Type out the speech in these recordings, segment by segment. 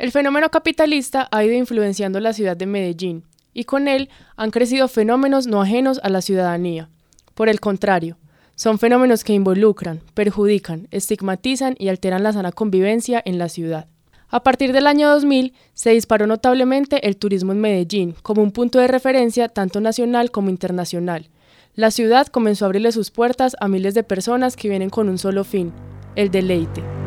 El fenómeno capitalista ha ido influenciando la ciudad de Medellín, y con él han crecido fenómenos no ajenos a la ciudadanía. Por el contrario, son fenómenos que involucran, perjudican, estigmatizan y alteran la sana convivencia en la ciudad. A partir del año 2000 se disparó notablemente el turismo en Medellín como un punto de referencia tanto nacional como internacional. La ciudad comenzó a abrirle sus puertas a miles de personas que vienen con un solo fin, el deleite.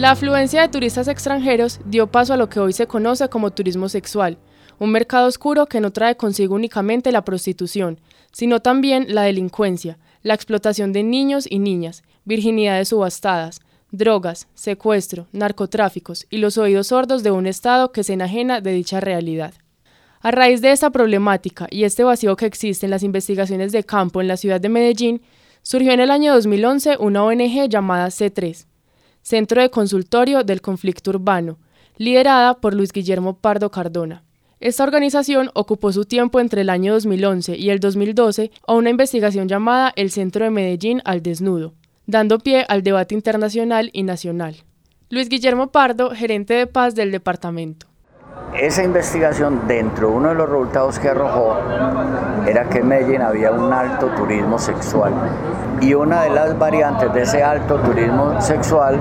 La afluencia de turistas extranjeros dio paso a lo que hoy se conoce como turismo sexual, un mercado oscuro que no trae consigo únicamente la prostitución, sino también la delincuencia, la explotación de niños y niñas, virginidades subastadas, drogas, secuestro, narcotráficos y los oídos sordos de un Estado que se enajena de dicha realidad. A raíz de esta problemática y este vacío que existe en las investigaciones de campo en la ciudad de Medellín, surgió en el año 2011 una ONG llamada C3, Centro de Consultorio del Conflicto Urbano, liderada por Luis Guillermo Pardo Cardona. Esta organización ocupó su tiempo entre el año 2011 y el 2012 a una investigación llamada El Centro de Medellín al Desnudo, dando pie al debate internacional y nacional. Luis Guillermo Pardo, gerente de paz del departamento. Esa investigación, dentro de uno de los resultados que arrojó, era que en Medellín había un alto turismo sexual. Y una de las variantes de ese alto turismo sexual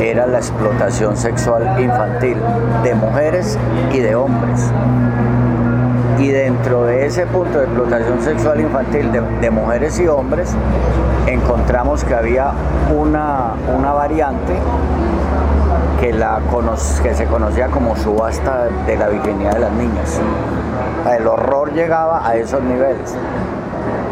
era la explotación sexual infantil de mujeres y de hombres. Y dentro de ese punto de explotación sexual infantil de, mujeres y hombres, encontramos que había una, una variante que, la que se conocía como subasta de la virginidad de las niñas. El horror llegaba a esos niveles,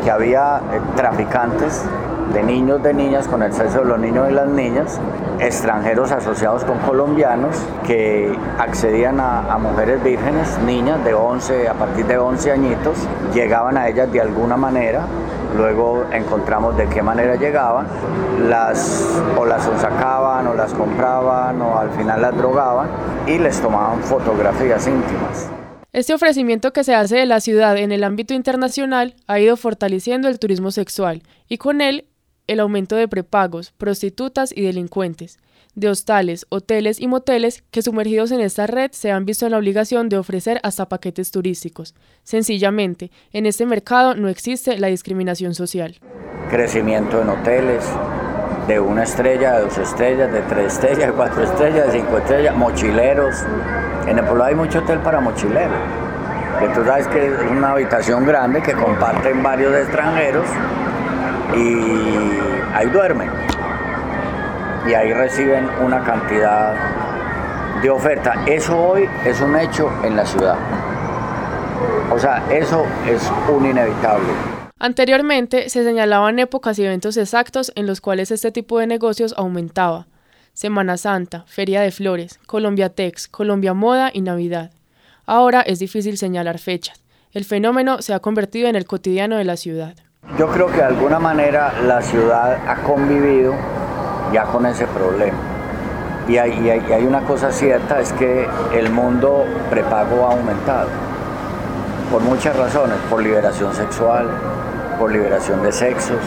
que había eh, traficantes de niños, de niñas, con el sexo de los niños y las niñas, extranjeros asociados con colombianos que accedían a, a, mujeres vírgenes, niñas de 11, a partir de 11 añitos, llegaban a ellas de alguna manera, luego encontramos de qué manera llegaban, las o las sacaban o las compraban o al final las drogaban y les tomaban fotografías íntimas. Este ofrecimiento que se hace de la ciudad en el ámbito internacional ha ido fortaleciendo el turismo sexual y con él el aumento de prepagos, prostitutas y delincuentes, de hostales, hoteles y moteles que sumergidos en esta red se han visto en la obligación de ofrecer hasta paquetes turísticos. Sencillamente, en este mercado no existe la discriminación social. Crecimiento en hoteles, de una estrella, de dos estrellas, de tres estrellas, de cuatro estrellas, de cinco estrellas, mochileros. En el pueblo hay mucho hotel para mochileros. Que tú sabes que es una habitación grande que comparten varios extranjeros y ahí duermen. Y ahí reciben una cantidad de oferta. Eso hoy es un hecho en la ciudad. O sea, eso es un inevitable. Anteriormente se señalaban épocas y eventos exactos en los cuales este tipo de negocios aumentaba. Semana Santa, Feria de Flores, Colombia Tex, Colombia Moda y Navidad. Ahora es difícil señalar fechas. El fenómeno se ha convertido en el cotidiano de la ciudad. Yo creo que de alguna manera la ciudad ha convivido ya con ese problema. Y hay, una cosa cierta, es que el mundo prepago ha aumentado. Por muchas razones, por liberación sexual, por liberación de sexos,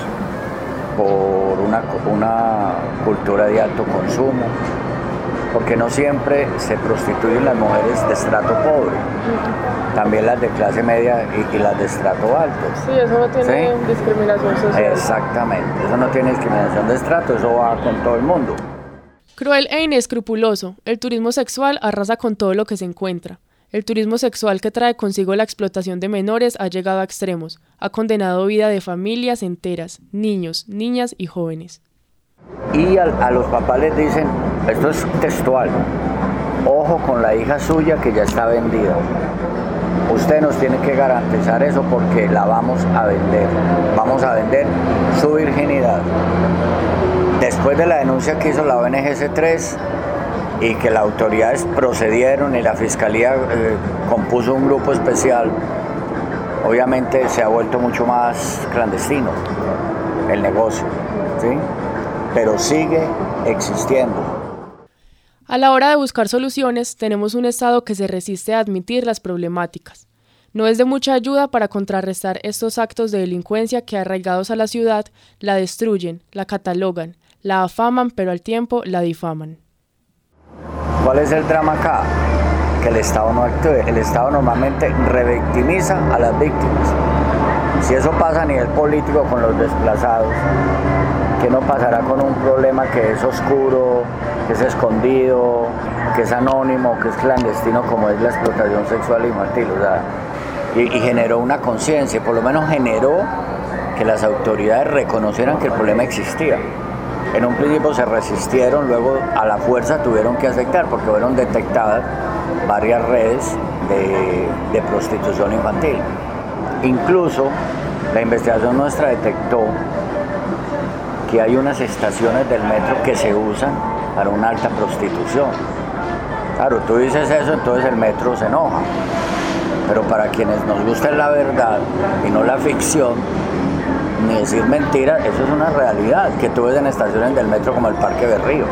por una, una cultura de alto consumo, porque no siempre se prostituyen las mujeres de estrato pobre, también las de clase media y, las de estrato alto. Sí, eso no tiene discriminación social. Exactamente, eso no tiene discriminación de estrato, eso va con todo el mundo. Cruel e inescrupuloso, el turismo sexual arrasa con todo lo que se encuentra. El turismo sexual que trae consigo la explotación de menores ha llegado a extremos, ha condenado vida de familias enteras, niños, niñas y jóvenes. Y a, los papás les dicen, esto es textual, ojo con la hija suya que ya está vendida. Usted nos tiene que garantizar eso porque la vamos a vender. Vamos a vender su virginidad. Después de la denuncia que hizo la ONG 3 y que las autoridades procedieron y la fiscalía eh, compuso un grupo especial, obviamente se ha vuelto mucho más clandestino el negocio. ¿sí? Pero sigue existiendo. A la hora de buscar soluciones, tenemos un Estado que se resiste a admitir las problemáticas. no es de mucha ayuda para contrarrestar estos actos de delincuencia que arraigados a la ciudad la destruyen, la catalogan, la afaman pero al tiempo la difaman. ¿Cuál es el drama acá? Que el Estado no actúe. El Estado normalmente revictimiza a las víctimas. Si eso pasa a nivel político con los desplazados, ¿qué no pasará con un problema que es oscuro, que es escondido, que es anónimo, que es clandestino como es la explotación sexual infantil? y, y generó una conciencia, por lo menos generó que las autoridades reconocieran que el problema existía. En un principio se resistieron, luego a la fuerza tuvieron que aceptar porque fueron detectadas varias redes de, prostitución infantil. Incluso la investigación nuestra detectó que hay unas estaciones del metro que se usan para una alta prostitución. Claro, tú dices eso, entonces el metro se enoja. Pero para quienes nos gusta la verdad y no la ficción, ni decir mentiras, eso es una realidad que tú ves en estaciones del metro como el Parque Berrío.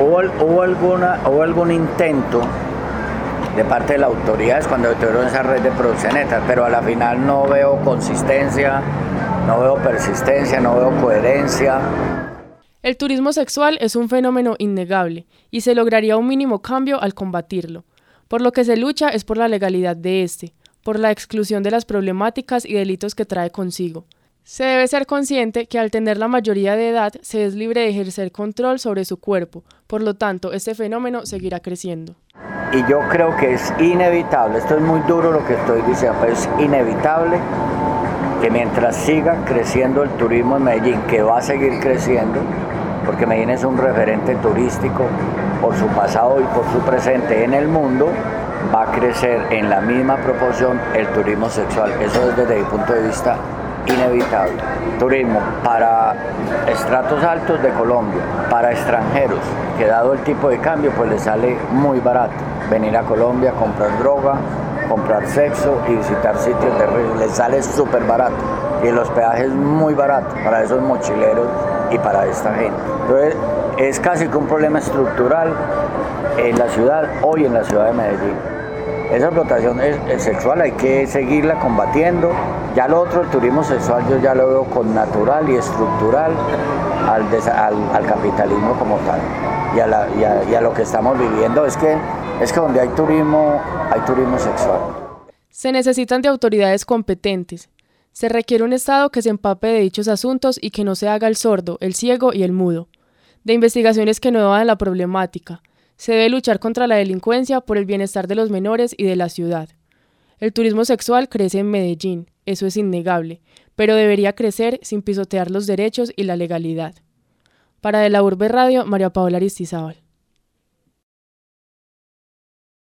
Hubo, hubo, alguna, hubo algún intento de parte de las autoridades cuando tuvieron esa red de proxenetas, pero a la final no veo consistencia, no veo persistencia, no veo coherencia. El turismo sexual es un fenómeno innegable y se lograría un mínimo cambio al combatirlo. Por lo que se lucha es por la legalidad de este, por la exclusión de las problemáticas y delitos que trae consigo. Se debe ser consciente que al tener la mayoría de edad se es libre de ejercer control sobre su cuerpo, por lo tanto este fenómeno seguirá creciendo. Y yo creo que es inevitable, esto es muy duro lo que estoy diciendo, pero es inevitable que mientras siga creciendo el turismo en Medellín, que va a seguir creciendo, porque Medellín es un referente turístico por su pasado y por su presente en el mundo, va a crecer en la misma proporción el turismo sexual. Eso es desde mi punto de vista inevitable. Turismo para estratos altos de Colombia, para extranjeros, que dado el tipo de cambio pues les sale muy barato venir a Colombia, comprar droga, comprar sexo y visitar sitios riesgo, les sale súper barato y los peajes muy baratos para esos mochileros y para esta gente. Entonces es casi que un problema estructural en la ciudad, hoy en la ciudad de Medellín. Esa explotación sexual hay que seguirla combatiendo. Ya lo otro, el turismo sexual, yo ya lo veo con natural y estructural al, capitalismo como tal y a, lo que estamos viviendo. Es que, es que donde hay turismo, hay turismo sexual. Se necesitan de autoridades competentes. Se requiere un Estado que se empape de dichos asuntos y que no se haga el sordo, el ciego y el mudo. De investigaciones que no evadan la problemática se debe luchar contra la delincuencia por el bienestar de los menores y de la ciudad. El turismo sexual crece en Medellín, eso es innegable, pero debería crecer sin pisotear los derechos y la legalidad. Para De la Urbe Radio, María Paola Aristizábal.